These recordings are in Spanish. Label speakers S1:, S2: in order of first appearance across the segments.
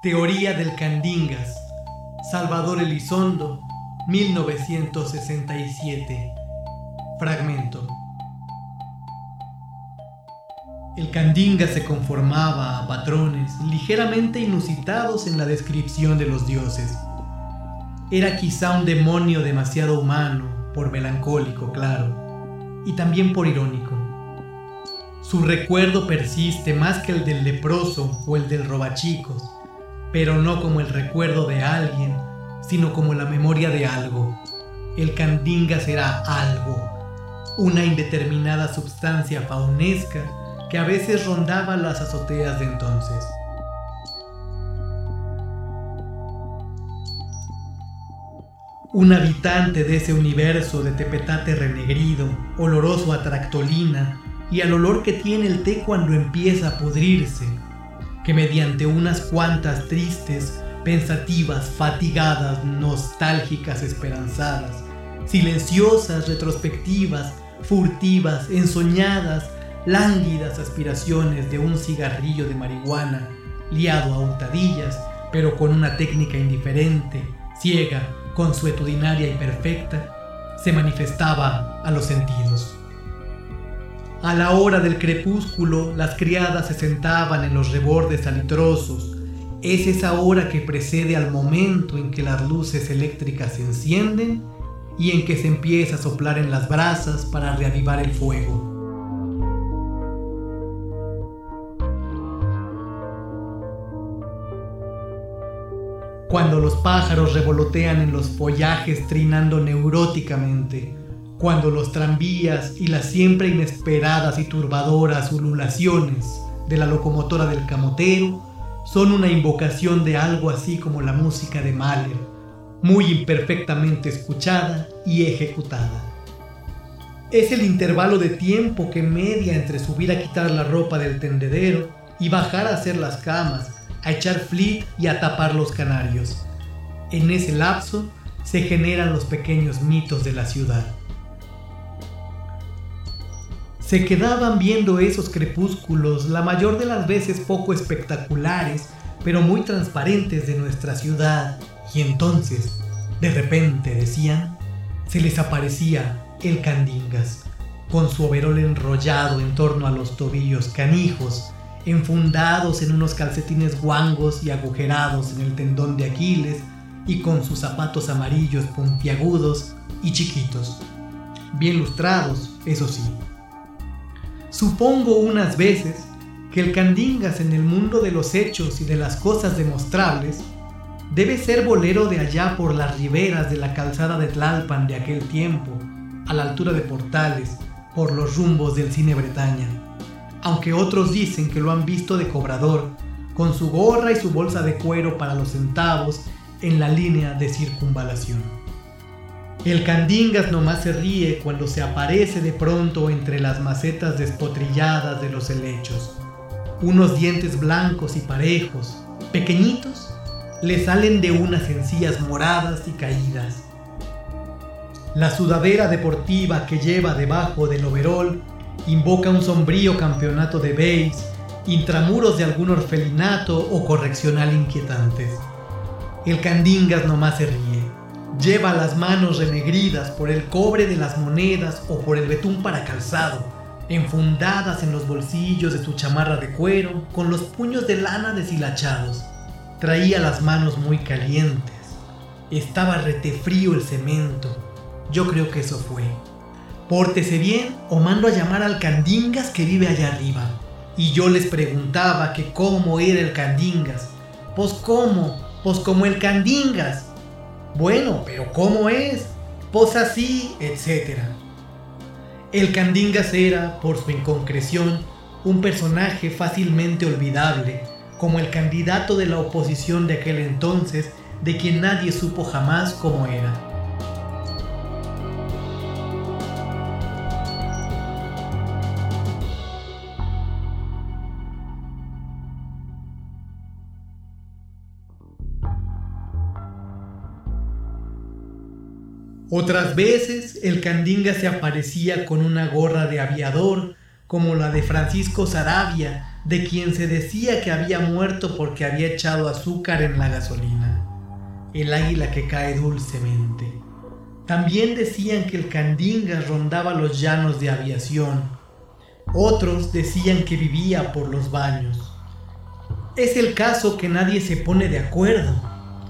S1: Teoría del Candingas. Salvador Elizondo, 1967. Fragmento. El Candinga se conformaba a patrones ligeramente inusitados en la descripción de los dioses. Era quizá un demonio demasiado humano, por melancólico, claro, y también por irónico. Su recuerdo persiste más que el del leproso o el del robachicos pero no como el recuerdo de alguien, sino como la memoria de algo. El candinga será algo, una indeterminada substancia faunesca que a veces rondaba las azoteas de entonces. Un habitante de ese universo de tepetate renegrido, oloroso a tractolina y al olor que tiene el té cuando empieza a pudrirse, que mediante unas cuantas tristes, pensativas, fatigadas, nostálgicas, esperanzadas, silenciosas, retrospectivas, furtivas, ensoñadas, lánguidas aspiraciones de un cigarrillo de marihuana, liado a hurtadillas, pero con una técnica indiferente, ciega, consuetudinaria y perfecta, se manifestaba a los sentidos. A la hora del crepúsculo, las criadas se sentaban en los rebordes salitrosos. Es esa hora que precede al momento en que las luces eléctricas se encienden y en que se empieza a soplar en las brasas para reavivar el fuego. Cuando los pájaros revolotean en los follajes trinando neuróticamente, cuando los tranvías y las siempre inesperadas y turbadoras ululaciones de la locomotora del camotero son una invocación de algo así como la música de Mahler, muy imperfectamente escuchada y ejecutada. Es el intervalo de tiempo que media entre subir a quitar la ropa del tendedero y bajar a hacer las camas, a echar flit y a tapar los canarios. En ese lapso se generan los pequeños mitos de la ciudad se quedaban viendo esos crepúsculos, la mayor de las veces poco espectaculares, pero muy transparentes de nuestra ciudad, y entonces, de repente, decían, se les aparecía el Candingas, con su overol enrollado en torno a los tobillos canijos, enfundados en unos calcetines guangos y agujerados en el tendón de Aquiles, y con sus zapatos amarillos puntiagudos y chiquitos, bien lustrados, eso sí Supongo unas veces que el Candingas en el mundo de los hechos y de las cosas demostrables debe ser bolero de allá por las riberas de la calzada de Tlalpan de aquel tiempo, a la altura de Portales, por los rumbos del cine Bretaña. Aunque otros dicen que lo han visto de cobrador, con su gorra y su bolsa de cuero para los centavos en la línea de circunvalación. El candingas nomás se ríe cuando se aparece de pronto entre las macetas despotrilladas de los helechos. Unos dientes blancos y parejos, pequeñitos, le salen de unas encías moradas y caídas. La sudadera deportiva que lleva debajo del overol invoca un sombrío campeonato de base, intramuros de algún orfelinato o correccional inquietantes. El candingas nomás se ríe Lleva las manos renegridas por el cobre de las monedas o por el betún para calzado, enfundadas en los bolsillos de su chamarra de cuero, con los puños de lana deshilachados. Traía las manos muy calientes. Estaba retefrío el cemento. Yo creo que eso fue. Pórtese bien o mando a llamar al Candingas que vive allá arriba. Y yo les preguntaba que cómo era el Candingas. Pues cómo, pues como el Candingas. Bueno, pero ¿cómo es? Pues así, etc. El Candingas era, por su inconcreción, un personaje fácilmente olvidable, como el candidato de la oposición de aquel entonces, de quien nadie supo jamás cómo era. Otras veces el Candinga se aparecía con una gorra de aviador, como la de Francisco Sarabia, de quien se decía que había muerto porque había echado azúcar en la gasolina, el águila que cae dulcemente. También decían que el Candingas rondaba los llanos de aviación. Otros decían que vivía por los baños. Es el caso que nadie se pone de acuerdo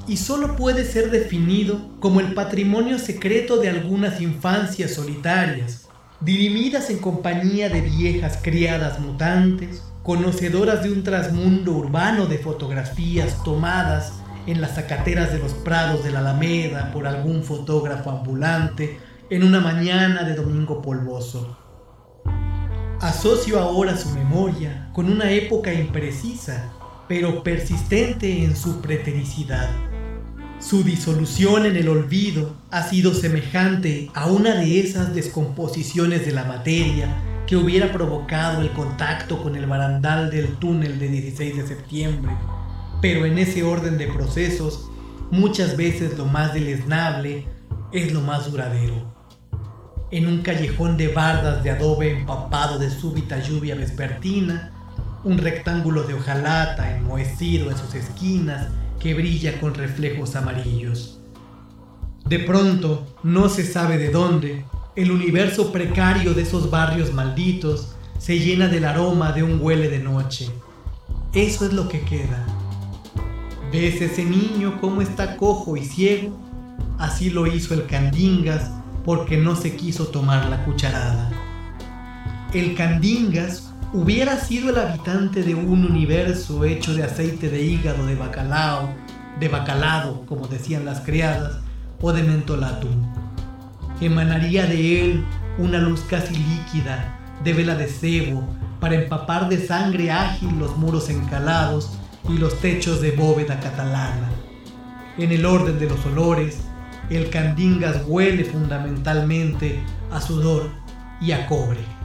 S1: y solo puede ser definido como el patrimonio secreto de algunas infancias solitarias, dirimidas en compañía de viejas criadas mutantes, conocedoras de un trasmundo urbano de fotografías tomadas en las zacateras de los prados de la Alameda por algún fotógrafo ambulante en una mañana de domingo polvoso. Asocio ahora su memoria con una época imprecisa, pero persistente en su pretericidad. Su disolución en el olvido ha sido semejante a una de esas descomposiciones de la materia que hubiera provocado el contacto con el barandal del túnel de 16 de septiembre pero en ese orden de procesos, muchas veces lo más deleznable es lo más duradero. En un callejón de bardas de adobe empapado de súbita lluvia vespertina, un rectángulo de hojalata enmohecido en sus esquinas que brilla con reflejos amarillos. De pronto, no se sabe de dónde, el universo precario de esos barrios malditos se llena del aroma de un huele de noche. Eso es lo que queda ¿Ves ese niño cómo está cojo y ciego? Así lo hizo el Candingas porque no se quiso tomar la cucharada. El Candingas hubiera sido el habitante de un universo hecho de aceite de hígado de bacalao, de bacalado, como decían las criadas, o de mentolatum. Emanaría de él una luz casi líquida, de vela de cebo, para empapar de sangre ágil los muros encalados y los techos de bóveda catalana. En el orden de los olores, el Candingas huele fundamentalmente a sudor y a cobre.